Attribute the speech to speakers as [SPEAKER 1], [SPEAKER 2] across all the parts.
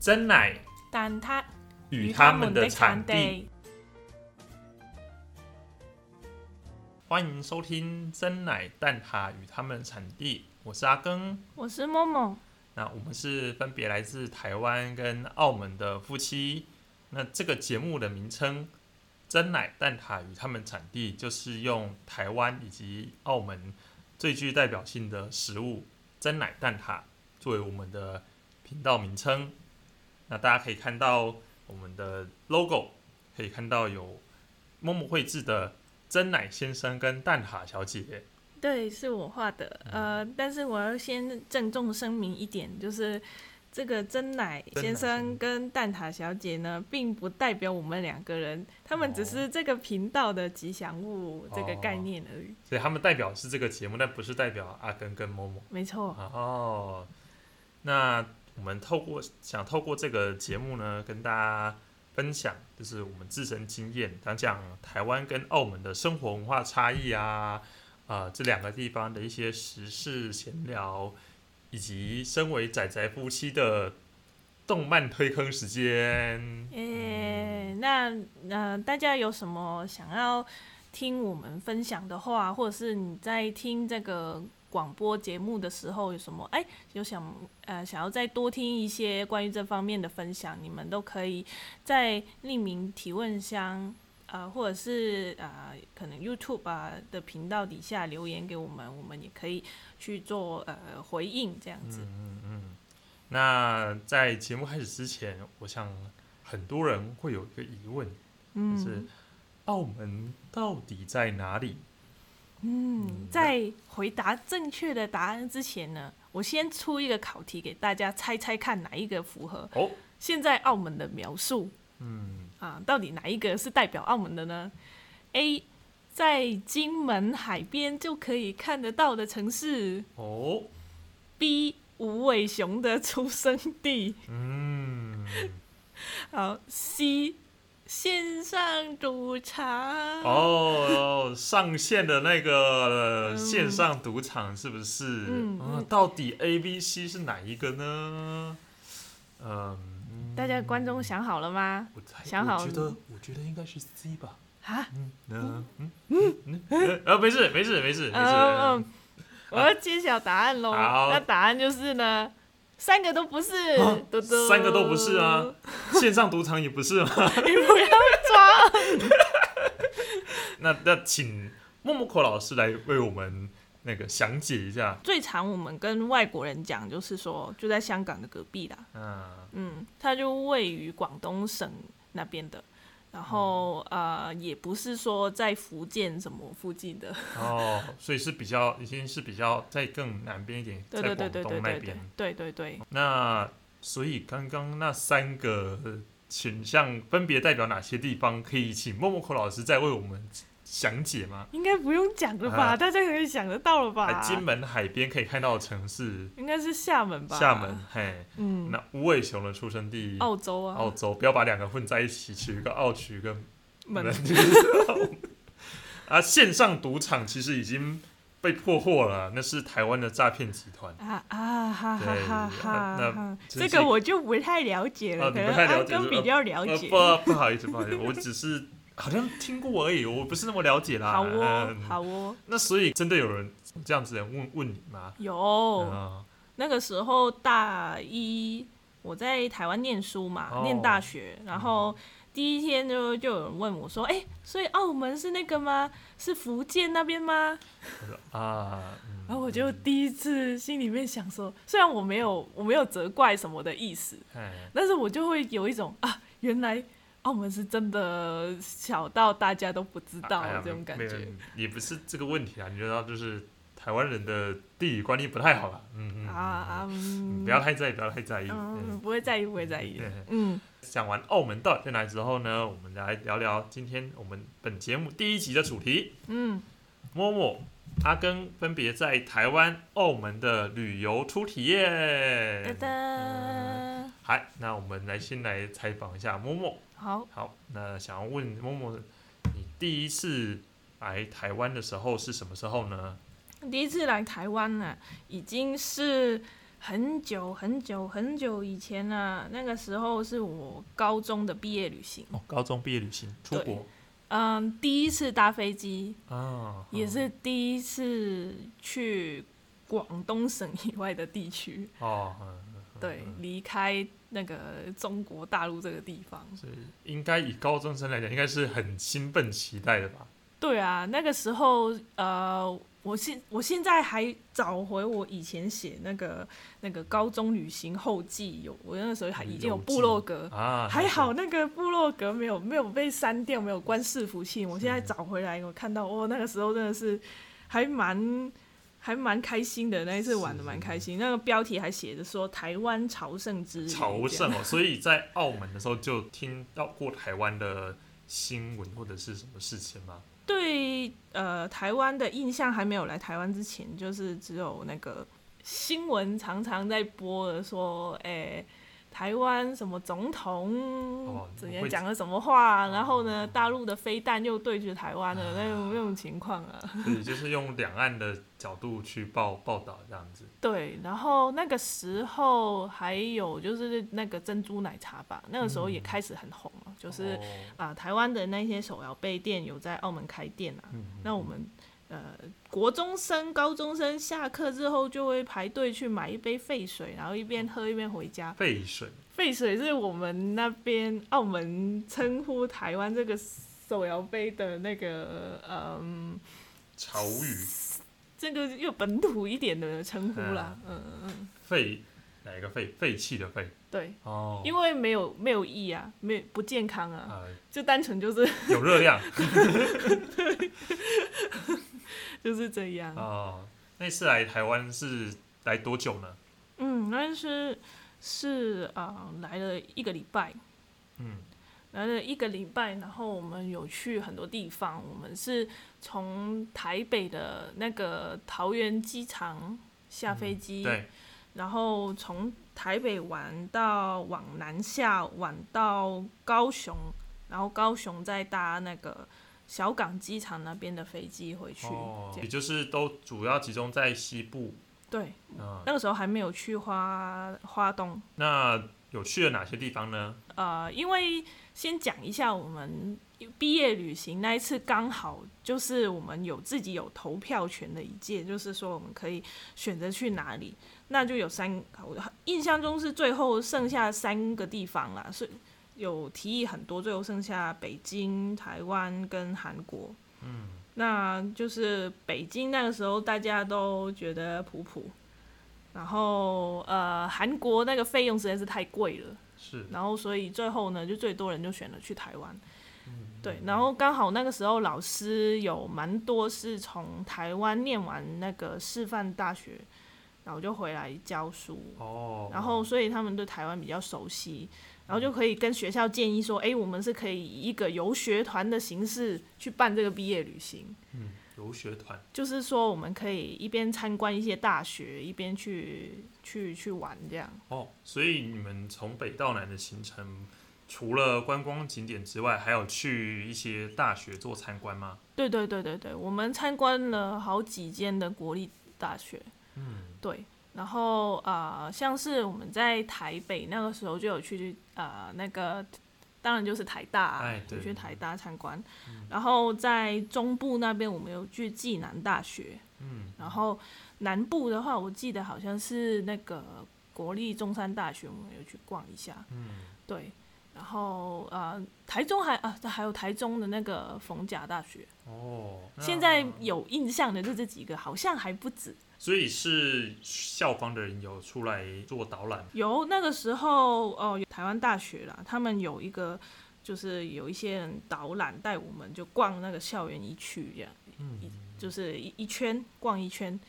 [SPEAKER 1] 真奶
[SPEAKER 2] 但它
[SPEAKER 1] 与他们的产地。，欢迎收听真奶蛋挞与他们的产地，我是阿庚。
[SPEAKER 2] 我是默默。
[SPEAKER 1] 那我们是分别来自台湾跟澳门的夫妻。那这个节目的名称“真奶蛋挞与他们产地”，就是用台湾以及澳门最具代表性的食物“真奶蛋挞”作为我们的频道名称。那大家可以看到我们的 logo，可以看到有默默绘制的真奶先生跟蛋挞小姐。
[SPEAKER 2] 对，是我画的。呃，但是我要先郑重声明一点，就是这个真奶先生跟蛋挞小姐呢，并不代表我们两个人，他们只是这个频道的吉祥物这个概念而已。
[SPEAKER 1] 所以他们代表是这个节目，但不是代表阿根跟某某。
[SPEAKER 2] 没错。
[SPEAKER 1] 哦，那我们透过想透过这个节目呢，跟大家分享，就是我们自身经验，讲讲台湾跟澳门的生活文化差异啊，啊、这两个地方的一些时事闲聊，以及身为仔仔夫妻的动漫推坑时间。
[SPEAKER 2] 诶、那呃，大家有什么想要听我们分享的话，或者是你在听这个广播节目的时候有什么哎，有想呃想要再多听一些关于这方面的分享，你们都可以在匿名提问箱。呃，或者是呃，可能 YouTube 啊的频道底下留言给我们，我们也可以去做呃回应这样子。
[SPEAKER 1] 嗯嗯。那在节目开始之前，我想很多人会有一个疑问，
[SPEAKER 2] 嗯，
[SPEAKER 1] 就是澳门到底在哪里？
[SPEAKER 2] 嗯，在回答正确的答案之前呢，我先出一个考题给大家猜猜看哪一个符合
[SPEAKER 1] 哦，
[SPEAKER 2] 现在澳门的描述。
[SPEAKER 1] 嗯，
[SPEAKER 2] 啊？到底哪一个是代表澳门的呢？A，在金门海边就可以看得到的城市。
[SPEAKER 1] 哦
[SPEAKER 2] ，；B，无尾熊的出生地；
[SPEAKER 1] 嗯，
[SPEAKER 2] 好，C，线上赌场。
[SPEAKER 1] 哦，上线的那个
[SPEAKER 2] 嗯
[SPEAKER 1] 线上赌场是不是？啊
[SPEAKER 2] 嗯嗯
[SPEAKER 1] 到底 A、B、C 是哪一个呢？嗯，
[SPEAKER 2] 大家观众想好了吗？想好
[SPEAKER 1] 我觉得，我觉得应该是 C 吧。
[SPEAKER 2] 啊？
[SPEAKER 1] 嗯嗯嗯嗯，呃，没事没事没事没
[SPEAKER 2] 嗯
[SPEAKER 1] 事。
[SPEAKER 2] 嗯，我要揭晓答案喽。
[SPEAKER 1] 好
[SPEAKER 2] 那答案就是呢，三个都不是
[SPEAKER 1] 啊，
[SPEAKER 2] 嘟嘟
[SPEAKER 1] 三个都不是啊，线上赌场也不是吗？
[SPEAKER 2] 你不要装。
[SPEAKER 1] 那那请默默口老师来为我们那个详解一下。
[SPEAKER 2] 最常我们跟外国人讲，就是说就在香港的隔壁啦，
[SPEAKER 1] 嗯，
[SPEAKER 2] 嗯，它就位于广东省那边的。然后呃，也不是说在福建什么附近的，
[SPEAKER 1] 哦，所以是比较已经是比较在更南边一点，
[SPEAKER 2] 对
[SPEAKER 1] 在广东那边
[SPEAKER 2] 对。对对对，
[SPEAKER 1] 那所以刚刚那三个选项分别代表哪些地方？可以请默默口老师再为我们详解吗？
[SPEAKER 2] 应该不用讲了吧？
[SPEAKER 1] 啊
[SPEAKER 2] 大家可以想得到了吧？
[SPEAKER 1] 金门海边可以看到的城市，
[SPEAKER 2] 应该是厦门吧？
[SPEAKER 1] 厦门，，嘿，
[SPEAKER 2] 嗯，
[SPEAKER 1] 那无尾熊的出生地，
[SPEAKER 2] 澳洲啊，
[SPEAKER 1] 澳洲，不要把两个混在一起，取一个澳，取一个
[SPEAKER 2] 门
[SPEAKER 1] 啊，线上赌场其实已经被破获了，那是台湾的诈骗集团。
[SPEAKER 2] 啊啊哈哈哈哈
[SPEAKER 1] 那
[SPEAKER 2] 哈！
[SPEAKER 1] 这
[SPEAKER 2] 个我就不太了解了，可能阿
[SPEAKER 1] 太了解是吧
[SPEAKER 2] 根比较了
[SPEAKER 1] 呃，
[SPEAKER 2] 解。
[SPEAKER 1] 不，不好意思，不好意思，我只是好像听过而已，我不是那么了解啦。
[SPEAKER 2] 好哦，
[SPEAKER 1] 嗯
[SPEAKER 2] 好哦，
[SPEAKER 1] 那所以真的有人这样子的问问你吗？
[SPEAKER 2] 有
[SPEAKER 1] 啊，
[SPEAKER 2] 那个时候大一我在台湾念书嘛，
[SPEAKER 1] 哦
[SPEAKER 2] 念大学，然后第一天就就有人问我说：“哎，所以澳门是那个吗？是福建那边吗
[SPEAKER 1] 啊，？”嗯
[SPEAKER 2] 然后我就第一次心里面想说，虽然我没有我没有责怪什么的意思，
[SPEAKER 1] 哎，
[SPEAKER 2] 但是我就会有一种啊，原来澳门是真的小到大家都不知道这种感觉。
[SPEAKER 1] 也不是这个问题啊，你知道，就是台湾人的地理观念不太好了。嗯嗯
[SPEAKER 2] 啊啊，
[SPEAKER 1] 嗯，
[SPEAKER 2] 嗯
[SPEAKER 1] 不要太在意，不要太在意。
[SPEAKER 2] 嗯，
[SPEAKER 1] 嗯，
[SPEAKER 2] 不会在意，不会在意。嗯，
[SPEAKER 1] 讲完澳门到底在哪之后呢，我们来聊聊今天我们本节目第一集的主题。
[SPEAKER 2] 嗯，
[SPEAKER 1] 默默、阿根分别在台湾、澳门的旅游初体验。
[SPEAKER 2] 哒哒，
[SPEAKER 1] 好，那我们来先来采访一下默默。
[SPEAKER 2] 好，
[SPEAKER 1] 好，那想要问默默，你第一次来台湾的时候是什么时候呢？
[SPEAKER 2] 第一次来台湾呢、已经是很久很久很久以前了，那个时候是我高中的毕业旅行，
[SPEAKER 1] 哦，高中毕业旅行出
[SPEAKER 2] 对。
[SPEAKER 1] 国
[SPEAKER 2] 嗯，第一次搭飞机，
[SPEAKER 1] 啊，
[SPEAKER 2] 也是第一次去广东省以外的地区，
[SPEAKER 1] 哦，嗯
[SPEAKER 2] 对，离开那个中国大陆这个地方。
[SPEAKER 1] 所以应该以高中生来讲，应该是很兴奋期待的吧？
[SPEAKER 2] 对啊，那个时候，呃，我现我现在还找回我以前写那个那个高中旅行后记，有我那个时候还已经有部落格，
[SPEAKER 1] 啊，
[SPEAKER 2] 还好那个部落格没有没有被删掉，没有关伺服器。我现在找回来，我看到哦，那个时候真的是还蛮还蛮开心的，那一次玩的蛮开心。那个标题还写着说台湾朝圣之旅，
[SPEAKER 1] 朝圣哦，所以在澳门的时候就听到过台湾的新闻或者是什么事情吗？
[SPEAKER 2] 对呃台湾的印象还没有来台湾之前，就是只有那个新闻常常在播的说，哎、台湾什么总统
[SPEAKER 1] 哦
[SPEAKER 2] 怎样
[SPEAKER 1] 会
[SPEAKER 2] 讲了什么话，
[SPEAKER 1] 哦
[SPEAKER 2] 然后呢，大陆的飞弹又对着台湾了那种那种情况啊。
[SPEAKER 1] 所以 就是用两岸的角度去报报道这样子。
[SPEAKER 2] 对，然后那个时候还有就是那个珍珠奶茶吧，那个时候也
[SPEAKER 1] 嗯
[SPEAKER 2] 开始很红了，就是
[SPEAKER 1] 哦
[SPEAKER 2] 啊、台湾的那些手摇杯店有在澳门开店啊，
[SPEAKER 1] 嗯
[SPEAKER 2] 那我们呃国中生、高中生下课之后就会排队去买一杯沸水，然后一边喝一边回家。
[SPEAKER 1] 沸水。
[SPEAKER 2] 沸水是我们那边澳门称呼台湾这个手摇杯的那个嗯，
[SPEAKER 1] 潮语。
[SPEAKER 2] 这个又本土一点的称呼啦。嗯嗯嗯，
[SPEAKER 1] 废哪一个废废弃的废
[SPEAKER 2] 对，
[SPEAKER 1] 哦，
[SPEAKER 2] 因为没有没有益啊，没有不健康啊，
[SPEAKER 1] 呃
[SPEAKER 2] 就单纯就是
[SPEAKER 1] 有热量
[SPEAKER 2] 就是这样。
[SPEAKER 1] 哦。那次来台湾是来多久呢？
[SPEAKER 2] 嗯，那是是啊、呃来了一个礼拜，
[SPEAKER 1] 嗯，
[SPEAKER 2] 来了一个礼拜，然后我们有去很多地方。我们是从台北的那个桃园机场下飞机，
[SPEAKER 1] 嗯对，
[SPEAKER 2] 然后从台北玩到往南下，玩到高雄，然后高雄再搭那个小港机场那边的飞机回去。
[SPEAKER 1] 哦，也就是都主要集中在西部。
[SPEAKER 2] 对，
[SPEAKER 1] 嗯，
[SPEAKER 2] 那个时候还没有去花花东。
[SPEAKER 1] 那有去了哪些地方呢？
[SPEAKER 2] 呃，因为先讲一下我们毕业旅行那一次，刚好就是我们有自己有投票权的一届，就是说我们可以选择去哪里，那就有三，我印象中是最后剩下三个地方啦，是有提议很多，最后剩下北京、台湾跟韩国。
[SPEAKER 1] 嗯，
[SPEAKER 2] 那就是北京那个时候大家都觉得普普，然后呃韩国那个费用实在是太贵了。
[SPEAKER 1] 是，
[SPEAKER 2] 然后所以最后呢，就最多人就选了去台湾。
[SPEAKER 1] 嗯
[SPEAKER 2] 对，然后刚好那个时候老师有蛮多是从台湾念完那个师范大学，然后就回来教书，
[SPEAKER 1] 哦，
[SPEAKER 2] 然后所以他们对台湾比较熟悉，然后就可以跟学校建议说，哎，我们是可以以一个游学团的形式去办这个毕业旅行，
[SPEAKER 1] 嗯，游学团
[SPEAKER 2] 就是说我们可以一边参观一些大学，一边去去去玩这样。
[SPEAKER 1] 哦，所以你们从北到南的行程，除了观光景点之外，还有去一些大学做参观吗？
[SPEAKER 2] 对对对对对，我们参观了好几间的国立大学，
[SPEAKER 1] 嗯，
[SPEAKER 2] 对，然后呃，像是我们在台北那个时候就有去呃那个，当然就是台大、啊，
[SPEAKER 1] 哎
[SPEAKER 2] 去台大参观，然后在中部那边我们有去暨南大学，
[SPEAKER 1] 嗯，
[SPEAKER 2] 然后南部的话，我记得好像是那个国立中山大学，我们有去逛一下，
[SPEAKER 1] 嗯，
[SPEAKER 2] 对。然后呃，台中还啊，还有台中的那个逢甲大学，
[SPEAKER 1] 哦，那
[SPEAKER 2] 现在有印象的就这几个，好像还不止。
[SPEAKER 1] 所以是校方的人有出来做导览，
[SPEAKER 2] 有那个时候哦，有台湾大学啦，他们有一个就是有一些人导览带我们就逛那个校园一区这样，
[SPEAKER 1] 嗯，
[SPEAKER 2] 就是一一圈逛一圈。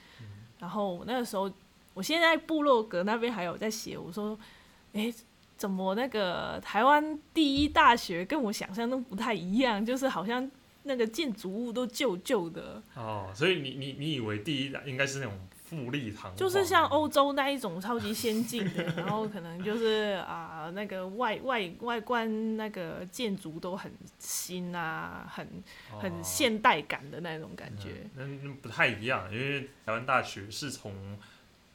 [SPEAKER 2] 然后我那个时候，我现在部落格那边还有在写，我说，诶，怎么那个台湾第一大学跟我想象中不太一样，就是好像那个建筑物都旧旧的，
[SPEAKER 1] 哦，所以你你你以为第一应该是那种富丽堂皇，
[SPEAKER 2] 就是像欧洲那一种超级先进的，然后可能就是啊、那个外外外观那个建筑都很新啊，很很
[SPEAKER 1] 哦
[SPEAKER 2] 现代感的那种感觉。
[SPEAKER 1] 那那不太一样，因为台湾大学是从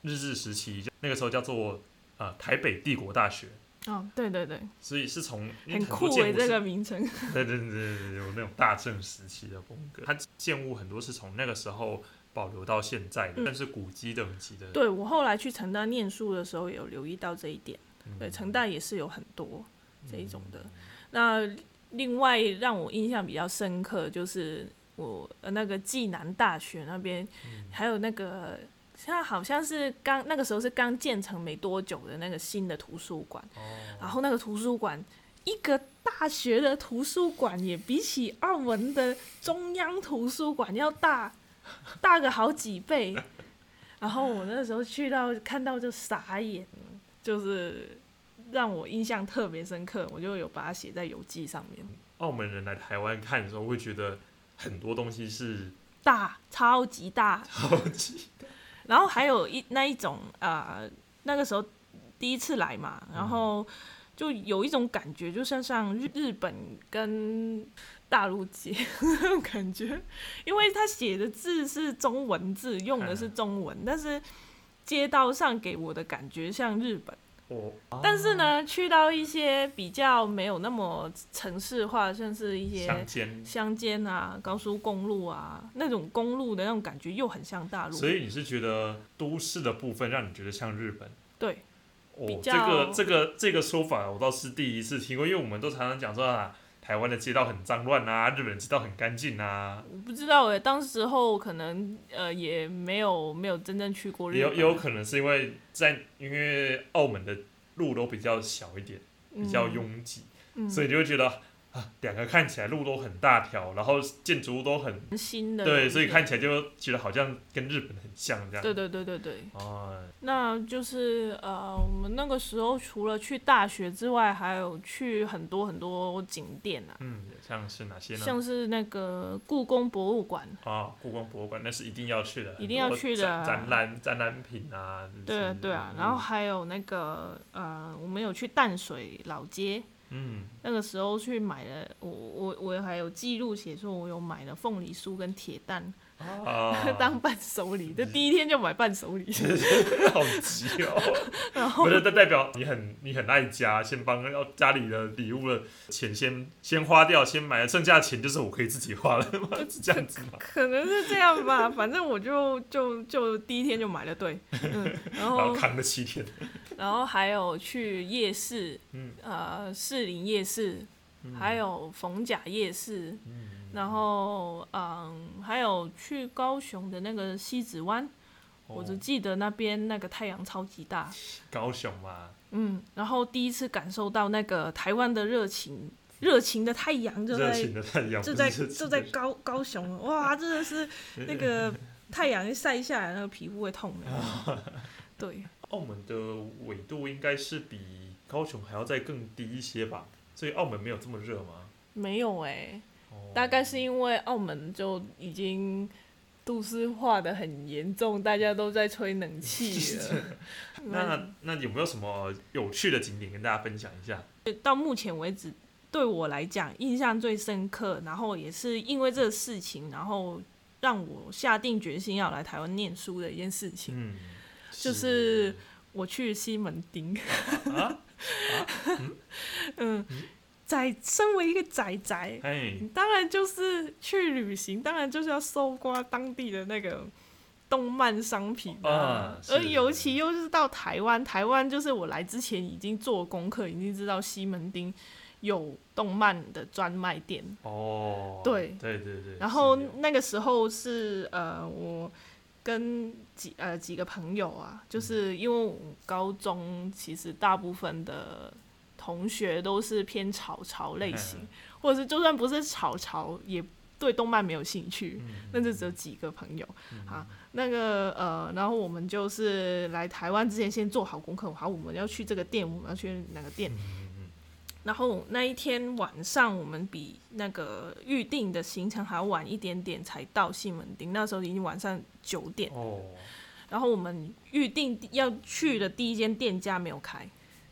[SPEAKER 1] 日治时期，那个时候叫做呃台北帝国大学，
[SPEAKER 2] 哦，对对对，
[SPEAKER 1] 所以是从
[SPEAKER 2] 很酷诶，这个名称。
[SPEAKER 1] 对对对对对，有那种大正时期的风格。它建物很多是从那个时候保留到现在的，
[SPEAKER 2] 嗯
[SPEAKER 1] 但是古迹等级的。
[SPEAKER 2] 对我后来去成大念书的时候，有留意到这一点。
[SPEAKER 1] 嗯
[SPEAKER 2] 对，成大也是有很多这一种的。那另外让我印象比较深刻，就是我呃那个暨南大学那边，还有那个它好像是刚那个时候是刚建成没多久的那个新的图书馆，
[SPEAKER 1] 哦
[SPEAKER 2] 然后那个图书馆。一个大学的图书馆也比起澳门的中央图书馆要大，大个好几倍。然后我那时候去到看到就傻眼了，就是让我印象特别深刻，我就有把它写在游记上面。
[SPEAKER 1] 澳门人来台湾看的时候，会觉得很多东西是
[SPEAKER 2] 大，超级大。
[SPEAKER 1] 超级
[SPEAKER 2] 然后还有一那一种啊、呃那个时候第一次来嘛，然后就有一种感觉，就像像日日本跟大陆街 那种感觉，因为他写的字是中文字，用的是中文，但是街道上给我的感觉像日本。
[SPEAKER 1] 哦，
[SPEAKER 2] 但是呢，去到一些比较没有那么城市化，甚至一些
[SPEAKER 1] 乡间，
[SPEAKER 2] 乡间啊、高速公路啊那种公路的那种感觉，又很像大陆。
[SPEAKER 1] 所以你是觉得都市的部分让你觉得像日本？
[SPEAKER 2] 对，
[SPEAKER 1] 哦
[SPEAKER 2] 比，
[SPEAKER 1] 这
[SPEAKER 2] 较
[SPEAKER 1] 个这个这个说法我倒是第一次听过，因为我们都常常讲说啊，台湾的街道很脏乱啊，日本街道很干净啊，
[SPEAKER 2] 我不知道哎，当时候可能呃也没有没有真正去过日本，
[SPEAKER 1] 也有也有可能是因为在因为澳门的路都比较小一点，比较拥挤，
[SPEAKER 2] 嗯，
[SPEAKER 1] 所以就会觉得啊，两个看起来路都很大条，然后建筑物都很
[SPEAKER 2] 新的
[SPEAKER 1] 对，所以看起来就觉得好像跟日本很像这样。
[SPEAKER 2] 对对对对对，
[SPEAKER 1] 哦，
[SPEAKER 2] 那就是呃，我们那个时候除了去大学之外，还有去很多很多景点啊，
[SPEAKER 1] 嗯，像是哪些呢？
[SPEAKER 2] 像是那个故宫博物馆，
[SPEAKER 1] 啊，故宫博物馆那是一定要去的，
[SPEAKER 2] 一定要去的
[SPEAKER 1] 展览展览品啊。
[SPEAKER 2] 对啊对啊，然后还有那个呃，我们有去淡水老街，
[SPEAKER 1] 嗯，
[SPEAKER 2] 那个时候去买了，我我我还有记录写说，我有买了凤梨酥跟铁蛋、
[SPEAKER 1] 啊，
[SPEAKER 2] 当伴手礼，这第一天就买伴手礼，
[SPEAKER 1] 好急哦。
[SPEAKER 2] 然后
[SPEAKER 1] 不是，这代表你很你很爱家，先帮要家里的礼物的钱先先花掉，先买了，剩下的钱就是我可以自己花了吗？是这样子吗？
[SPEAKER 2] 可能是这样吧，反正我就就就第一天就买了，对，嗯，然
[SPEAKER 1] 后扛了七天。
[SPEAKER 2] 然后还有去夜市，
[SPEAKER 1] 嗯
[SPEAKER 2] 呃，士林夜市，还有逢甲夜市，
[SPEAKER 1] 嗯
[SPEAKER 2] 然后嗯，还有去高雄的那个西子湾，我只
[SPEAKER 1] 哦。
[SPEAKER 2] 记得那边那个太阳超级大，
[SPEAKER 1] 高雄嘛，
[SPEAKER 2] 嗯，然后第一次感受到那个台湾的热情，热情的太阳就
[SPEAKER 1] 热
[SPEAKER 2] 在
[SPEAKER 1] 情的太阳，
[SPEAKER 2] 就在就在高高雄，哇，真的是那个太阳一晒下来，那个皮肤会痛的。对，
[SPEAKER 1] 澳门的纬度应该是比高雄还要再更低一些吧，所以澳门没有这么热吗？
[SPEAKER 2] 没有哎、
[SPEAKER 1] 哦
[SPEAKER 2] 大概是因为澳门就已经都市化的很严重，大家都在吹冷气了。
[SPEAKER 1] 那那有没有什么有趣的景点跟大家分享一下？
[SPEAKER 2] 到目前为止，对我来讲印象最深刻，然后也是因为这个事情，然后让我下定决心要来台湾念书的一件事情，
[SPEAKER 1] 嗯，
[SPEAKER 2] 就是我去西门町。
[SPEAKER 1] 啊，
[SPEAKER 2] 嗯，仔身为一个仔仔，当然就是去旅行，当然就是要搜刮当地的那个动漫商品
[SPEAKER 1] 啊。是
[SPEAKER 2] 而尤其又是到台湾，台湾就是我来之前已经做功课，已经知道西门町有动漫的专卖店。
[SPEAKER 1] 哦，
[SPEAKER 2] 对。
[SPEAKER 1] 对对对，
[SPEAKER 2] 然后那个时候是呃，我跟几呃几个朋友啊，就是因为我高中其实大部分的同学都是偏草潮类型，或者是就算不是草潮，也对动漫没有兴趣，
[SPEAKER 1] 嗯
[SPEAKER 2] 那就只有几个朋友啊。那个呃，然后我们就是来台湾之前先做好功课，好，我们要去这个店，我们要去哪个店。
[SPEAKER 1] 嗯
[SPEAKER 2] 然后那一天晚上，我们比那个预定的行程还要晚一点点才到西门町，那时候已经晚上九点。
[SPEAKER 1] 哦，
[SPEAKER 2] 然后我们预定要去的第一间店家没有开，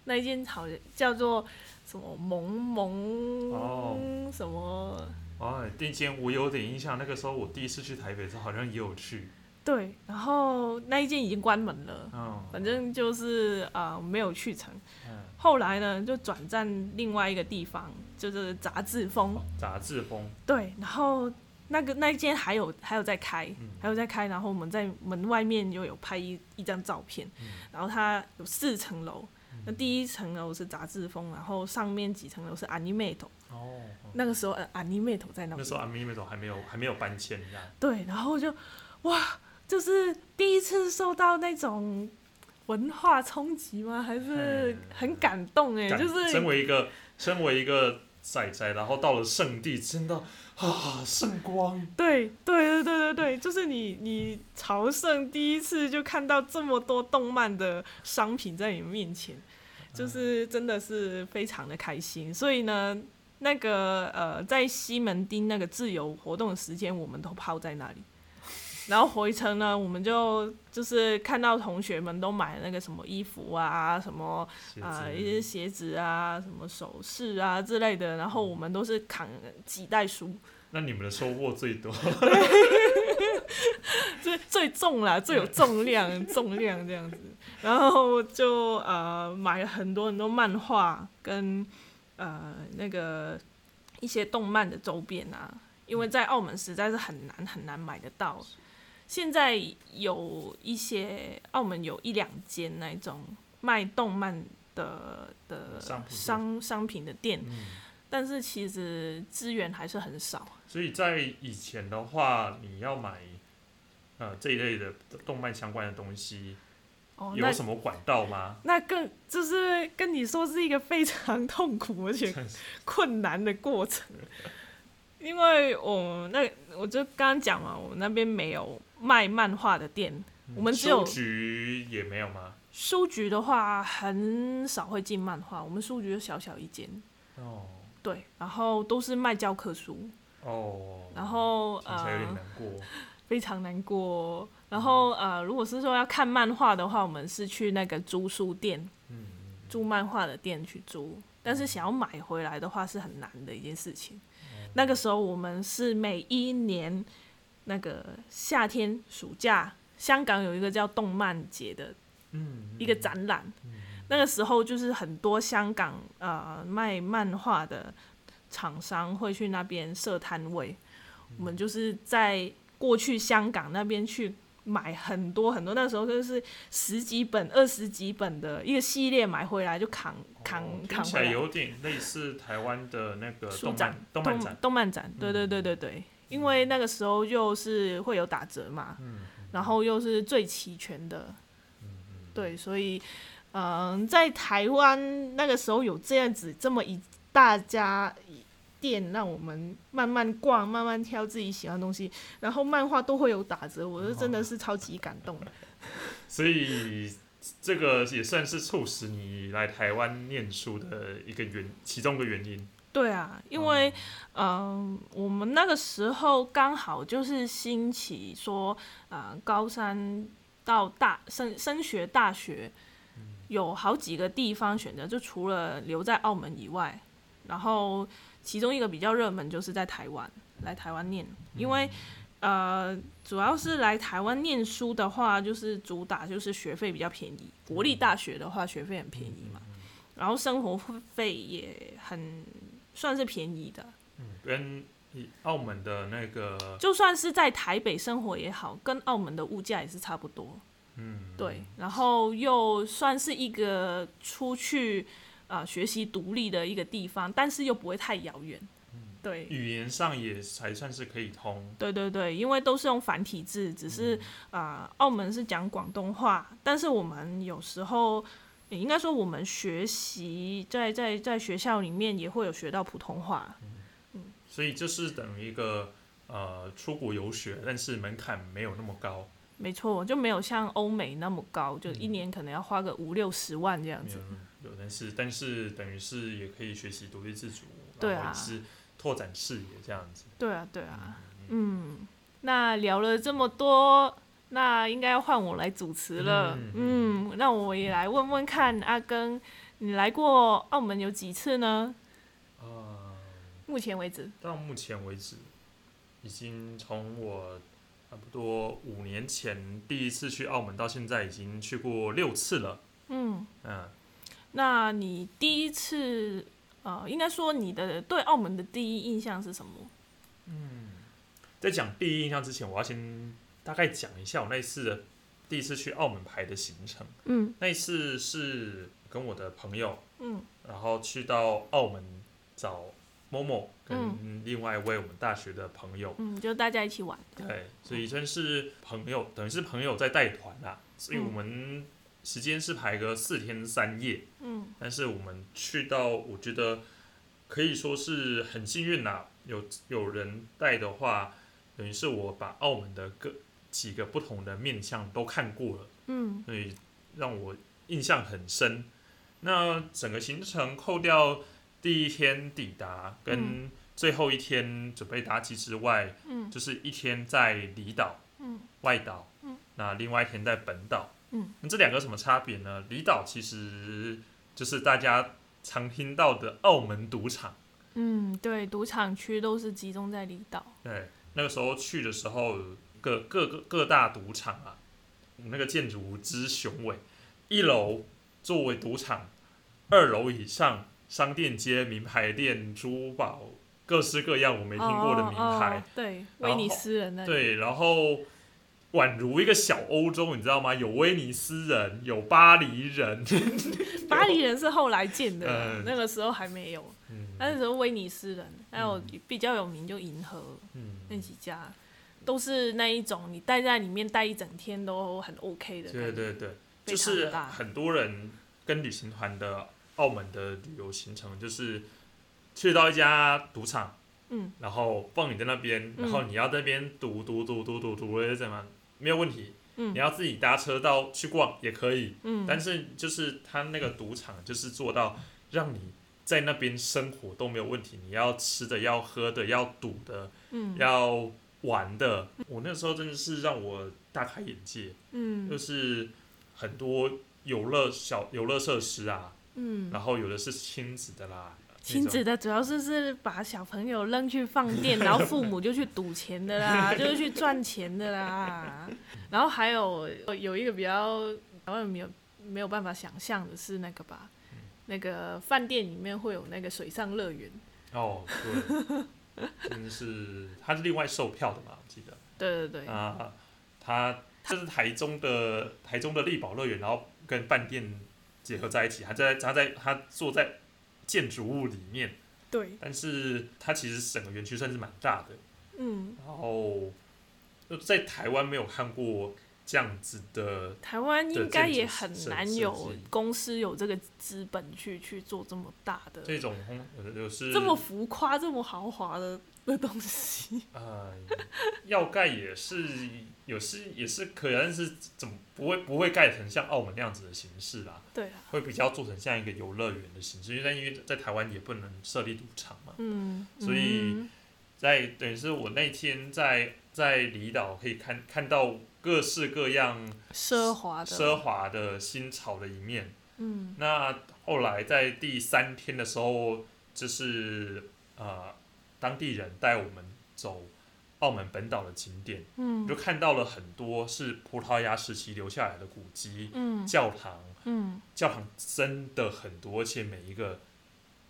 [SPEAKER 2] 那一间好像叫做什么萌萌、
[SPEAKER 1] 哦。
[SPEAKER 2] 什么，
[SPEAKER 1] 哦，那间我有点印象，那个时候我第一次去台北的时候好像也有去，
[SPEAKER 2] 对，然后那一间已经关门了，
[SPEAKER 1] 哦，
[SPEAKER 2] 反正就是啊、呃没有去成。
[SPEAKER 1] 嗯，
[SPEAKER 2] 后来呢，就转战另外一个地方，就是杂志风。
[SPEAKER 1] 杂志风，
[SPEAKER 2] 对，然后那个那一间还有还有在开，
[SPEAKER 1] 嗯。
[SPEAKER 2] 还有在开，然后我们在门外面又有拍一一张照片，
[SPEAKER 1] 嗯。
[SPEAKER 2] 然后它有四层楼，那第一层楼是杂志风，然后上面几层楼是 Animate，
[SPEAKER 1] 哦，
[SPEAKER 2] 那个时候呃 Animate 在那边，
[SPEAKER 1] 那时候 Animate 还没有还没有搬迁这样，
[SPEAKER 2] 对，然后就哇，就是第一次受到那种文化冲击吗？还是
[SPEAKER 1] 嗯
[SPEAKER 2] 很感动哎，
[SPEAKER 1] 感
[SPEAKER 2] 就是
[SPEAKER 1] 身为一个身为一个仔仔，然后到了圣地，真的啊圣光，
[SPEAKER 2] 对对对对对对，就是你你朝圣第一次就看到这么多动漫的商品在你面前，就是真的是非常的开心。所以呢，那个呃，在西门町那个自由活动的时间，我们都泡在那里。然后回程呢，我们就就是看到同学们都买那个什么衣服啊，什么
[SPEAKER 1] 鞋
[SPEAKER 2] 啊、
[SPEAKER 1] 子
[SPEAKER 2] 一些鞋子啊，什么首饰啊之类的，然后我们都是扛几袋书，
[SPEAKER 1] 那你们的收获最多，
[SPEAKER 2] 最最重啦，最有重量，重量这样子。然后就呃买了很多很多漫画跟呃那个一些动漫的周边啊，因为在澳门实在是很难很难买得到。现在有一些澳门有一两间那种卖动漫的的
[SPEAKER 1] 商
[SPEAKER 2] 商商品的店，
[SPEAKER 1] 嗯，
[SPEAKER 2] 但是其实资源还是很少。
[SPEAKER 1] 所以在以前的话，你要买呃这一类的动漫相关的东西，有什么管道吗？
[SPEAKER 2] 那更就是跟你说是一个非常痛苦而且 困难的过程，因为我那我就刚刚讲嘛，我们那边没有卖漫画的店，我们只有
[SPEAKER 1] 书局也没有吗？
[SPEAKER 2] 书局的话很少会进漫画，我们书局就小小一间，
[SPEAKER 1] 哦。
[SPEAKER 2] 对，然后都是卖教科书，
[SPEAKER 1] 哦，
[SPEAKER 2] 然后
[SPEAKER 1] 听起来有点
[SPEAKER 2] 呃
[SPEAKER 1] 难过。
[SPEAKER 2] 非常难过，然后呃如果是说要看漫画的话，我们是去那个租书店。
[SPEAKER 1] 嗯，
[SPEAKER 2] 租漫画的店去租，但是想要买回来的话是很难的一件事情。那个时候我们是每一年那个夏天暑假，香港有一个叫动漫节的
[SPEAKER 1] 嗯，
[SPEAKER 2] 一个展览，那个时候就是很多香港呃卖漫画的厂商会去那边设摊位，我们就是在过去香港那边去。买很多很多，那时候就是十几本、二十几本的一个系列买回来就扛扛扛回来。
[SPEAKER 1] 起来有点类似台湾的那个动
[SPEAKER 2] 书展
[SPEAKER 1] 漫动漫展。
[SPEAKER 2] 动漫展，对对对对对，因为那个时候又是会有打折嘛，然后又是最齐全的，对，所以嗯、在台湾那个时候有这样子这么一大家店，让我们慢慢逛，慢慢挑自己喜欢的东西，然后漫画都会有打折，我是真的是超级感动的。
[SPEAKER 1] 所以这个也算是促使你来台湾念书的一个原其中一个原因。
[SPEAKER 2] 对啊，因为嗯、我们那个时候刚好就是兴起说，啊，高三到大升升学大学，有好几个地方选择，就除了留在澳门以外，然后其中一个比较热门就是在台湾来台湾念，因为呃，主要是来台湾念书的话，就是主打就是学费比较便宜，国立大学的话学费很便宜嘛，然后生活费也很算是便宜的，
[SPEAKER 1] 嗯，跟澳门的那个
[SPEAKER 2] 就算是在台北生活也好，跟澳门的物价也是差不多。
[SPEAKER 1] 嗯，
[SPEAKER 2] 对，然后又算是一个出去啊、呃学习独立的一个地方，但是又不会太遥远。对，
[SPEAKER 1] 语言上也还算是可以通。
[SPEAKER 2] 对对对，因为都是用繁体字，只是啊、呃澳门是讲广东话，但是我们有时候。也应该说，我们学习在在在学校里面也会有学到普通话，
[SPEAKER 1] 所以就是等于一个呃出国游学，但是门槛没有那么高，
[SPEAKER 2] 没错，就没有像欧美那么高，就一年可能要花个五六十万这样子。
[SPEAKER 1] 没有有，但是但是等于是也可以学习独立自主，
[SPEAKER 2] 对啊
[SPEAKER 1] 是拓展视野这样子。
[SPEAKER 2] 对啊，对啊，嗯，那聊了这么多，那应该要换我来主持了。
[SPEAKER 1] 嗯
[SPEAKER 2] 嗯，那我也来问问看，阿根，你来过澳门有几次呢？
[SPEAKER 1] 呃、
[SPEAKER 2] 目前为止，
[SPEAKER 1] 到目前为止，已经从我差不多五年前第一次去澳门，到现在已经去过六次了。
[SPEAKER 2] 嗯，
[SPEAKER 1] 嗯，
[SPEAKER 2] 那你第一次呃，应该说你的对澳门的第一印象是什么？
[SPEAKER 1] 嗯在讲第一印象之前，我要先大概讲一下我那一次的第一次去澳门排的行程。
[SPEAKER 2] 嗯
[SPEAKER 1] 那一次是跟我的朋友，
[SPEAKER 2] 嗯
[SPEAKER 1] 然后去到澳门找 Momo 跟
[SPEAKER 2] 嗯
[SPEAKER 1] 另外一位我们大学的朋友。
[SPEAKER 2] 嗯，就大家一起玩。
[SPEAKER 1] 对，所以算是朋友，等于是朋友在带团啦。所以我们时间是排个四天三夜，
[SPEAKER 2] 嗯
[SPEAKER 1] 但是我们去到，我觉得可以说是很幸运啦。有有人带的话，等于是我把澳门的各几个不同的面相都看过了，
[SPEAKER 2] 嗯
[SPEAKER 1] 所以让我印象很深。那整个行程扣掉第一天抵达跟最后一天准备搭机之外，
[SPEAKER 2] 嗯
[SPEAKER 1] 就是一天在离岛、
[SPEAKER 2] 嗯
[SPEAKER 1] 外岛，
[SPEAKER 2] 嗯
[SPEAKER 1] 那另外一天在本岛。
[SPEAKER 2] 嗯，
[SPEAKER 1] 那这两个什么差别呢？离岛其实就是大家常听到的澳门赌场。
[SPEAKER 2] 嗯，对，赌场区都是集中在离岛。
[SPEAKER 1] 对，那个时候去的时候，各各个各大赌场啊，那个建筑物之雄伟，一楼作为赌场，二楼以上商店街、名牌店、珠宝，各式各样我没听过的名牌。
[SPEAKER 2] 哦哦对，威尼斯人那。
[SPEAKER 1] 对，然后宛如一个小欧洲，你知道吗？有威尼斯人，有巴黎人，
[SPEAKER 2] 巴黎人是后来建的，
[SPEAKER 1] 嗯
[SPEAKER 2] 那个时候还没有。
[SPEAKER 1] 嗯
[SPEAKER 2] 那时候威尼斯人，还有比较有名就银河嗯那
[SPEAKER 1] 嗯，
[SPEAKER 2] 几家，都是那一种你待在里面待一整天都很 OK 的。
[SPEAKER 1] 对对对，
[SPEAKER 2] 非
[SPEAKER 1] 就是很多人跟旅行团的澳门的旅游行程，就是去到一家赌场，
[SPEAKER 2] 嗯。
[SPEAKER 1] 然后放你在那边，
[SPEAKER 2] 嗯。
[SPEAKER 1] 然后你要在那边赌赌赌赌赌赌或者怎么样，没有问题。
[SPEAKER 2] 嗯。
[SPEAKER 1] 你要自己搭车到去逛也可以，
[SPEAKER 2] 嗯，
[SPEAKER 1] 但是就是他那个赌场就是做到让你在那边生活都没有问题，你要吃的、要喝的、要赌的、
[SPEAKER 2] 嗯
[SPEAKER 1] 要玩的，我那时候真的是让我大开眼界，嗯。就
[SPEAKER 2] 嗯
[SPEAKER 1] 是很多游乐小游乐设施啊，
[SPEAKER 2] 嗯，
[SPEAKER 1] 然后有的是亲子的啦，
[SPEAKER 2] 亲子的主要是是把小朋友扔去放电，然后父母就去赌钱的啦，就是去赚钱的啦。然后还有有一个比较台湾没有没有办法想象的是那个吧，那个饭店里面会有那个水上乐园。
[SPEAKER 1] 哦，对，真的是他是另外售票的嘛，我记得。
[SPEAKER 2] 对对对，
[SPEAKER 1] 啊，他这是台中的台中的力宝乐园，然后跟饭店结合在一起，他在他在他坐在建筑物里面，
[SPEAKER 2] 对，
[SPEAKER 1] 但是他其实整个园区算是蛮大的，
[SPEAKER 2] 嗯，
[SPEAKER 1] 然后就在台湾没有看过这样子的，
[SPEAKER 2] 台湾应该也很难有公司有这个资本去去做这么大的、
[SPEAKER 1] 这种就是
[SPEAKER 2] 这么浮夸、这么豪华的的东西。
[SPEAKER 1] 呃，要盖也是有是也是可以，但是怎么不会不会盖成像澳门那样子的形式啦？
[SPEAKER 2] 对啊，
[SPEAKER 1] 会比较做成像一个游乐园的形式，因为在因为在台湾也不能设立赌场嘛，
[SPEAKER 2] 嗯，
[SPEAKER 1] 所以
[SPEAKER 2] 嗯
[SPEAKER 1] 在等于是我那天在在离岛可以看看到各式各样
[SPEAKER 2] 奢华的，
[SPEAKER 1] 奢华的新潮的一面。
[SPEAKER 2] 嗯
[SPEAKER 1] 那后来在第三天的时候，就是呃当地人带我们走澳门本岛的景点，
[SPEAKER 2] 嗯
[SPEAKER 1] 就看到了很多是葡萄牙时期留下来的古迹、
[SPEAKER 2] 嗯
[SPEAKER 1] 教堂。
[SPEAKER 2] 嗯
[SPEAKER 1] 教堂真的很多，而且每一个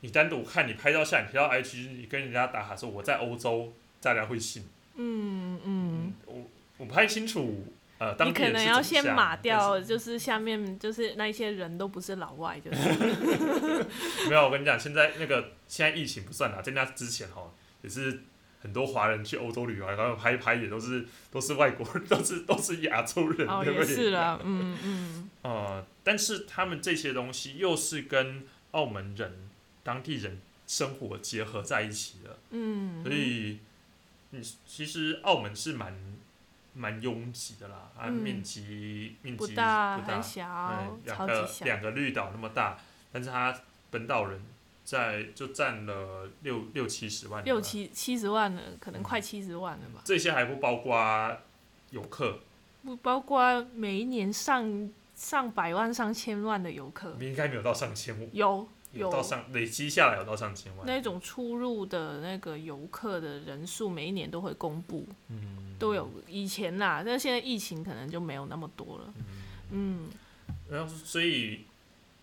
[SPEAKER 1] 你单独看，你拍照下，你贴到 IG，你跟人家打卡说我在欧洲，大家会信。
[SPEAKER 2] 嗯嗯，
[SPEAKER 1] 我我不太清楚，呃，当地人
[SPEAKER 2] 你可能要先码掉，就是下面就是那一些人都不是老外，就是。
[SPEAKER 1] 没有，我跟你讲，现在那个现在疫情不算啦，在那之前哈，也是很多华人去欧洲旅游，然后拍一拍也都是 都是外国人，都是都是亚洲人，
[SPEAKER 2] 哦也
[SPEAKER 1] 对不对？
[SPEAKER 2] 是啦，嗯嗯。
[SPEAKER 1] 呃，但是他们这些东西又是跟澳门人当地人生活结合在一起的，
[SPEAKER 2] 嗯，
[SPEAKER 1] 所以你其实澳门是蛮蛮拥挤的啦，啊，
[SPEAKER 2] 嗯。
[SPEAKER 1] 面积面积
[SPEAKER 2] 不大
[SPEAKER 1] 不大
[SPEAKER 2] 很，小
[SPEAKER 1] 嗯，，两
[SPEAKER 2] 超级小，
[SPEAKER 1] 个两个绿岛那么大，但是它本岛人在就占了六六七十万人吧，
[SPEAKER 2] 六七七十万了，可能快七十万了吧，
[SPEAKER 1] 这些还不包括游客，
[SPEAKER 2] 不包括每一年上上百万、上千万的游客，
[SPEAKER 1] 应该没有到上千，
[SPEAKER 2] 万。有
[SPEAKER 1] 有到上累积下来有到上千万，
[SPEAKER 2] 那种出入的那个游客的人数，每一年都会公布，
[SPEAKER 1] 嗯，
[SPEAKER 2] 都有以前啦，但现在疫情可能就没有那么多了。嗯。
[SPEAKER 1] 然后所以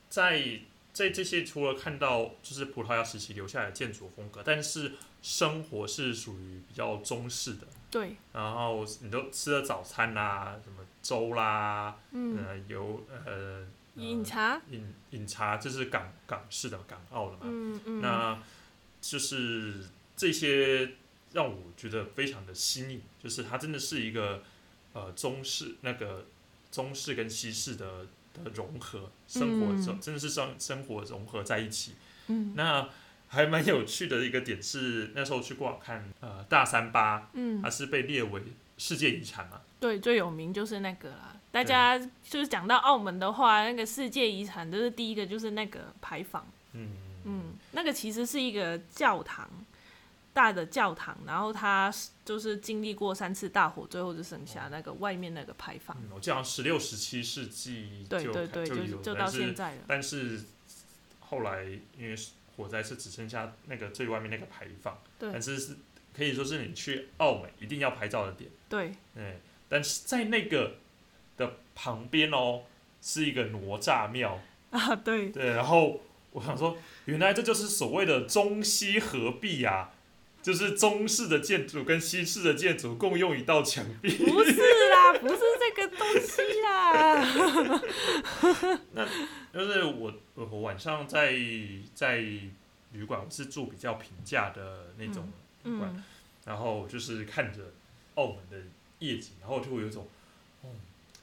[SPEAKER 1] 在在这些除了看到就是葡萄牙时期留下来的建筑风格，但是生活是属于比较中式的。
[SPEAKER 2] 对，
[SPEAKER 1] 然后你都吃了早餐啦，什么粥啦，
[SPEAKER 2] 嗯，
[SPEAKER 1] 呃，有呃
[SPEAKER 2] 饮茶，
[SPEAKER 1] 饮饮茶，就是港港式的港澳了嘛，
[SPEAKER 2] 嗯嗯，
[SPEAKER 1] 那就是这些让我觉得非常的新颖，就是它真的是一个呃中式那个中式跟西式的的融合，生活
[SPEAKER 2] 嗯。
[SPEAKER 1] 中、真的是生生活融合在一起。
[SPEAKER 2] 嗯。
[SPEAKER 1] 那还蛮有趣的一个点是，那时候去过看呃大三巴，
[SPEAKER 2] 嗯。
[SPEAKER 1] 它，是被列为世界遗产嘛，
[SPEAKER 2] 对，最有名就是那个啦。大家就是讲到澳门的话，那个世界遗产就是第一个就是那个牌坊，
[SPEAKER 1] 嗯
[SPEAKER 2] 嗯，那个其实是一个教堂，大的教堂，然后它是就是经历过三次大火，最后就剩下那个外面那个牌坊。
[SPEAKER 1] 嗯，我记得好像十六、十七世纪就
[SPEAKER 2] 对对对，
[SPEAKER 1] 就
[SPEAKER 2] 就就到现在了。
[SPEAKER 1] 但是后来因为火灾是只剩下那个最外面那个牌坊，
[SPEAKER 2] 对
[SPEAKER 1] 但是是可以说是你去澳门一定要拍照的点，
[SPEAKER 2] 对，
[SPEAKER 1] 对，但是在那个的旁边哦，是一个哪吒庙，
[SPEAKER 2] 啊，对，
[SPEAKER 1] 对，然后我想说，原来这就是所谓的中西合璧啊。就是中式的建筑跟西式的建筑共用一道墙壁，
[SPEAKER 2] 不是啦，不是这个东西啦。
[SPEAKER 1] 那就是我我我晚上在在旅馆，我是住比较平价的那种旅馆，
[SPEAKER 2] 嗯，
[SPEAKER 1] 然后就是看着澳门的夜景，然后就会有一种，哦，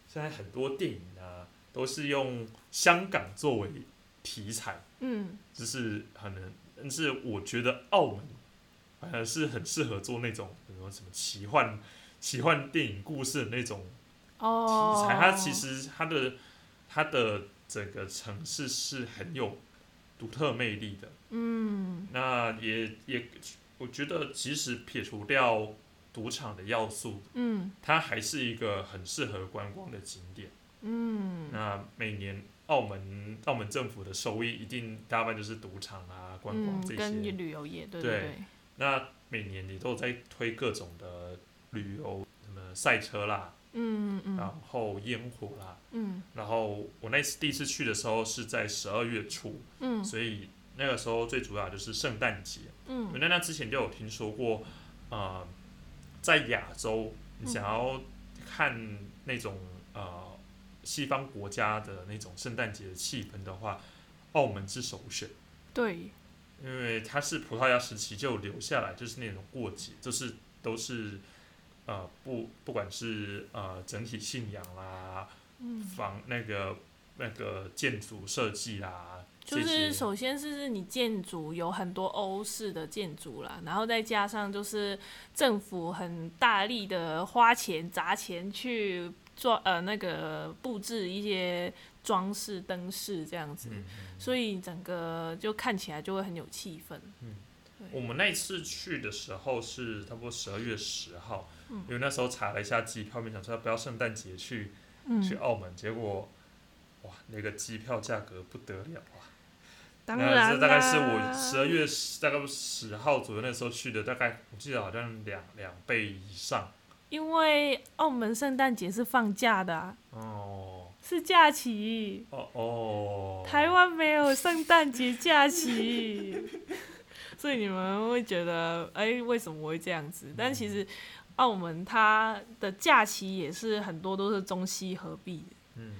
[SPEAKER 1] 现在很多电影呢都是用香港作为题材，
[SPEAKER 2] 嗯，
[SPEAKER 1] 就是可能，但是我觉得澳门反而是很适合做那种什么什么奇幻奇幻电影故事的那种
[SPEAKER 2] 哦，
[SPEAKER 1] 题材，它其实它的它的整个城市是很有独特魅力的。
[SPEAKER 2] 嗯。
[SPEAKER 1] 那也也，我觉得即使撇除掉赌场的要素，
[SPEAKER 2] 嗯
[SPEAKER 1] 它还是一个很适合观光的景点。
[SPEAKER 2] 嗯，
[SPEAKER 1] 那每年澳门澳门政府的收益一定大半就是赌场啊、观光
[SPEAKER 2] 嗯，
[SPEAKER 1] 这
[SPEAKER 2] 跟
[SPEAKER 1] 些。
[SPEAKER 2] 旅游业，对
[SPEAKER 1] 对
[SPEAKER 2] 对，
[SPEAKER 1] 那每年你都有在推各种的旅游，什么赛车啦，
[SPEAKER 2] 嗯嗯
[SPEAKER 1] 然后烟火啦。
[SPEAKER 2] 嗯
[SPEAKER 1] 然后我那次第一次去的时候是在十二月初，
[SPEAKER 2] 嗯
[SPEAKER 1] 所以那个时候最主要就是圣诞节。
[SPEAKER 2] 嗯
[SPEAKER 1] 那那之前就有听说过，呃，在亚洲，你想要看那种呃西方国家的那种圣诞节的气氛的话，澳门是首选，
[SPEAKER 2] 对，
[SPEAKER 1] 因为它是葡萄牙时期就留下来，就是那种过节，就是都是呃不不管是呃整体信仰啦，
[SPEAKER 2] 嗯，
[SPEAKER 1] 房那个那个建筑设计啦，
[SPEAKER 2] 就是首先是是你建筑有很多欧式的建筑啦，然后再加上就是政府很大力的花钱砸钱去做呃那个布置一些装饰灯饰这样子，
[SPEAKER 1] 嗯
[SPEAKER 2] 所以整个就看起来就会很有气氛。
[SPEAKER 1] 嗯我们那一次去的时候是差不多十二月十号，
[SPEAKER 2] 嗯
[SPEAKER 1] 因为那时候查了一下机票，没想说要不要圣诞节去、去
[SPEAKER 2] 嗯，
[SPEAKER 1] 澳门，结果哇，那个机票价格不得了啊！
[SPEAKER 2] 当
[SPEAKER 1] 那
[SPEAKER 2] 然
[SPEAKER 1] 这大概是我十二月十大概十号左右那时候去的，大概我记得好像两两倍以上。
[SPEAKER 2] 因为澳门圣诞节是放假的、啊，
[SPEAKER 1] 哦。
[SPEAKER 2] 是假期。
[SPEAKER 1] 哦哦，
[SPEAKER 2] 台湾没有圣诞节假期，所以你们会觉得，哎、为什么我会这样子？但其实澳门它的假期也是很多都是中西合璧的，
[SPEAKER 1] 嗯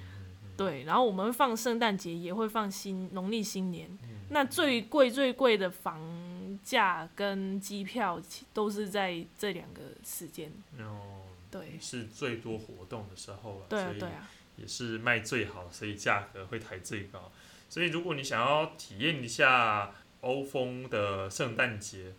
[SPEAKER 2] 对。然后我们放圣诞节也会放新农历新年，
[SPEAKER 1] 嗯
[SPEAKER 2] 那最贵最贵的房价跟机票其都是在这两个时间，
[SPEAKER 1] 哦，
[SPEAKER 2] 对。
[SPEAKER 1] 是最多活动的时候了，
[SPEAKER 2] 对啊对啊，
[SPEAKER 1] 也是卖最好，所以价格会抬最高。所以如果你想要体验一下欧风的圣诞节，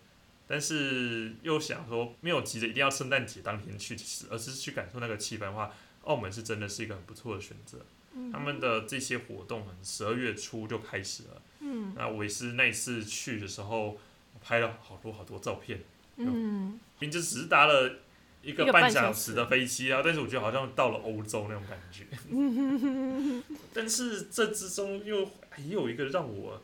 [SPEAKER 1] 但是又想说没有急着一定要圣诞节当天去，而是去感受那个气氛的话，澳门是真的是一个很不错的选择。他们的这些活动，十二月初就开始了。
[SPEAKER 2] 嗯
[SPEAKER 1] 那我也是那一次去的时候，拍了好多好多照片，
[SPEAKER 2] 嗯，
[SPEAKER 1] 并就只是搭了一个
[SPEAKER 2] 半
[SPEAKER 1] 半小
[SPEAKER 2] 小时
[SPEAKER 1] 时的飞机啊，但是我觉得好像到了欧洲那种感觉。但是这之中又还有一个让我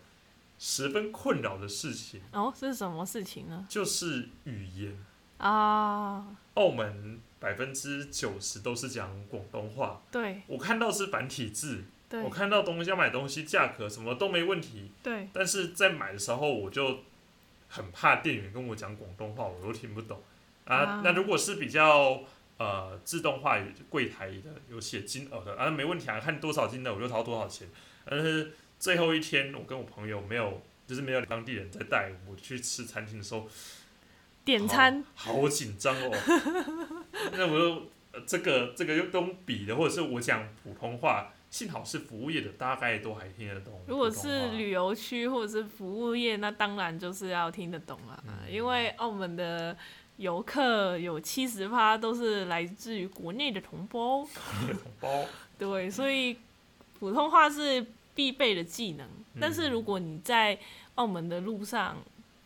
[SPEAKER 1] 十分困扰的事情，
[SPEAKER 2] 哦，是什么事情呢？
[SPEAKER 1] 就是语言。
[SPEAKER 2] 啊，
[SPEAKER 1] 澳门百分之九十都是讲广东话，
[SPEAKER 2] 对
[SPEAKER 1] 我看到是繁体字，
[SPEAKER 2] 对
[SPEAKER 1] 我看到东西要买东西，价格什么都没问题，
[SPEAKER 2] 对，
[SPEAKER 1] 但是在买的时候我就很怕店员跟我讲广东话，我都听不懂啊。
[SPEAKER 2] 啊
[SPEAKER 1] 那如果是比较呃自动化柜台的有写金额的啊，没问题啊，看多少金额我就掏多少钱。但是最后一天我跟我朋友没有，就是没有当地人在带我去吃餐厅的时候，
[SPEAKER 2] 点餐
[SPEAKER 1] 好好紧张哦。那我说、呃这个这个用用比的，或者是我讲普通话，幸好是服务业的，大概都还听得懂。
[SPEAKER 2] 如果是旅游区或者是服务业，那当然就是要听得懂了，
[SPEAKER 1] 嗯。
[SPEAKER 2] 因为澳门的游客有七十趴都是来自于国内的同胞，
[SPEAKER 1] 同胞，
[SPEAKER 2] 对，所以普通话是必备的技能。
[SPEAKER 1] 嗯。
[SPEAKER 2] 但是如果你在澳门的路上，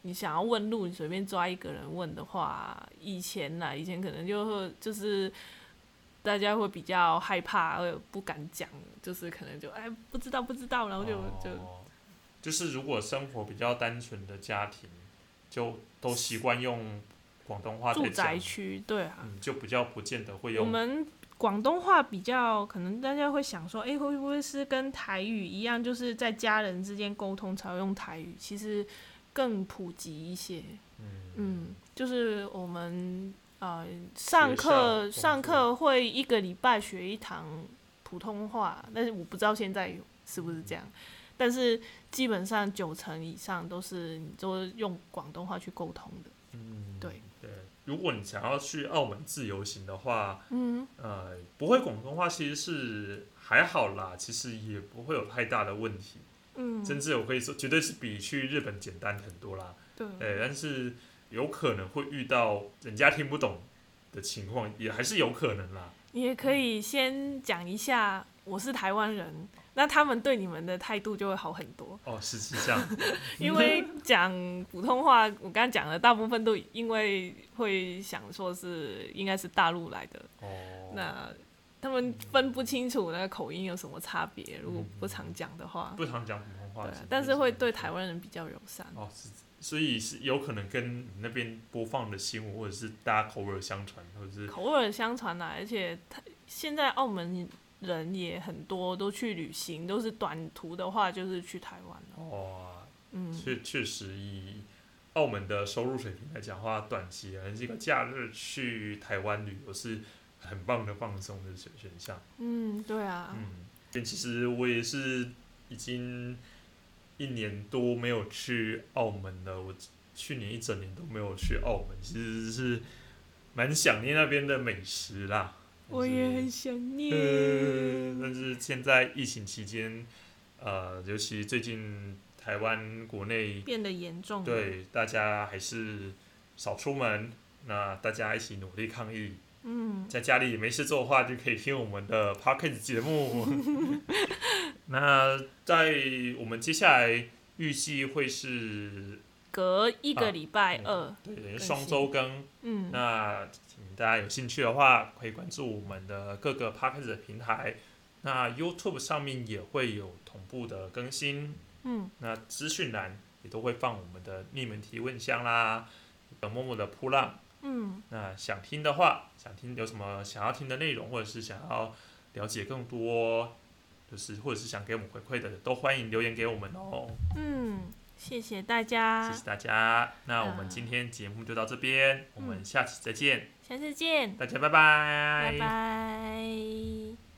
[SPEAKER 2] 你想要问路，你随便抓一个人问的话，以前呐，以前可能就会就是大家会比较害怕，呃，不敢讲，就是可能就哎不知道不知道，然后就、就
[SPEAKER 1] 哦就是如果生活比较单纯的家庭，就都习惯用广东话在
[SPEAKER 2] 住宅，区，对啊，
[SPEAKER 1] 嗯，就比较不见得会用我。
[SPEAKER 2] 们广东话比较，可能大家会想说，哎、会不会是跟台语一样，就是在家人之间沟通才会用台语？其实更普及一些。
[SPEAKER 1] 嗯
[SPEAKER 2] 嗯，就是我们呃上课上课会一个礼拜学一堂普通话，但是我不知道现在是不是这样。但是基本上九成以上都是你都用广东话去沟通的。
[SPEAKER 1] 嗯，
[SPEAKER 2] 对
[SPEAKER 1] 对。如果你想要去澳门自由行的话，
[SPEAKER 2] 嗯，
[SPEAKER 1] 呃，不会广东话其实是还好啦，其实也不会有太大的问题，
[SPEAKER 2] 嗯，
[SPEAKER 1] 甚至我可以说，绝对是比去日本简单很多啦。
[SPEAKER 2] 对，
[SPEAKER 1] 对，但是有可能会遇到人家听不懂的情况，也还是有可能啦。
[SPEAKER 2] 你也可以先讲一下我是台湾人，那他们对你们的态度就会好很多。
[SPEAKER 1] 哦，是是这样，
[SPEAKER 2] 因为讲普通话，我刚刚讲的大部分都因为会想说是应该是大陆来的，
[SPEAKER 1] 哦，
[SPEAKER 2] 那他们分不清楚那个口音有什么差别。如果不常讲的话，
[SPEAKER 1] 不常讲普通话
[SPEAKER 2] 对啊，但是会对台湾人比较友善。
[SPEAKER 1] 哦是，所以是有可能跟你那边播放的新闻，或者是大家口耳相传，或者是
[SPEAKER 2] 口耳相传啦、而且他现在澳门人也很多都去旅行，都是短途的话就是去台湾了。
[SPEAKER 1] 哇，
[SPEAKER 2] 嗯，
[SPEAKER 1] 确确实以澳门的收入水平来讲的话，短期的这个假日去台湾旅游是很棒的放松的选选项。
[SPEAKER 2] 嗯，对啊，
[SPEAKER 1] 嗯，其实我也是已经一年多没有去澳门了，我去年一整年都没有去澳门，其实是蛮想念那边的美食啦。
[SPEAKER 2] 我也很想
[SPEAKER 1] 呃，
[SPEAKER 2] 念。
[SPEAKER 1] 但是现在疫情期间，呃，尤其最近台湾国内
[SPEAKER 2] 变得严重。
[SPEAKER 1] 对大家还是少出门，那大家一起努力抗疫。
[SPEAKER 2] 嗯，
[SPEAKER 1] 在家里没事做的话，就可以听我们的 podcast 节目。那在我们接下来预计会是
[SPEAKER 2] 隔一
[SPEAKER 1] 啊
[SPEAKER 2] 个礼拜二，
[SPEAKER 1] 对双周更。
[SPEAKER 2] 嗯，
[SPEAKER 1] 那请大家有兴趣的话，可以关注我们的各个 podcast 的平台。那 YouTube 上面也会有同步的更新。
[SPEAKER 2] 嗯，
[SPEAKER 1] 那资讯栏也都会放我们的匿名提问箱啦，有默默的扑浪。
[SPEAKER 2] 嗯，
[SPEAKER 1] 那想听的话，想听有什么想要听的内容，或者是想要了解更多，就是或者是想给我们回馈的，都欢迎留言给我们哦。
[SPEAKER 2] 嗯，谢谢大家。
[SPEAKER 1] 谢，谢大家，那我们
[SPEAKER 2] 嗯
[SPEAKER 1] 今天节目就到这边，我们下期再见，
[SPEAKER 2] 下次见，
[SPEAKER 1] 大家拜拜，
[SPEAKER 2] 拜拜。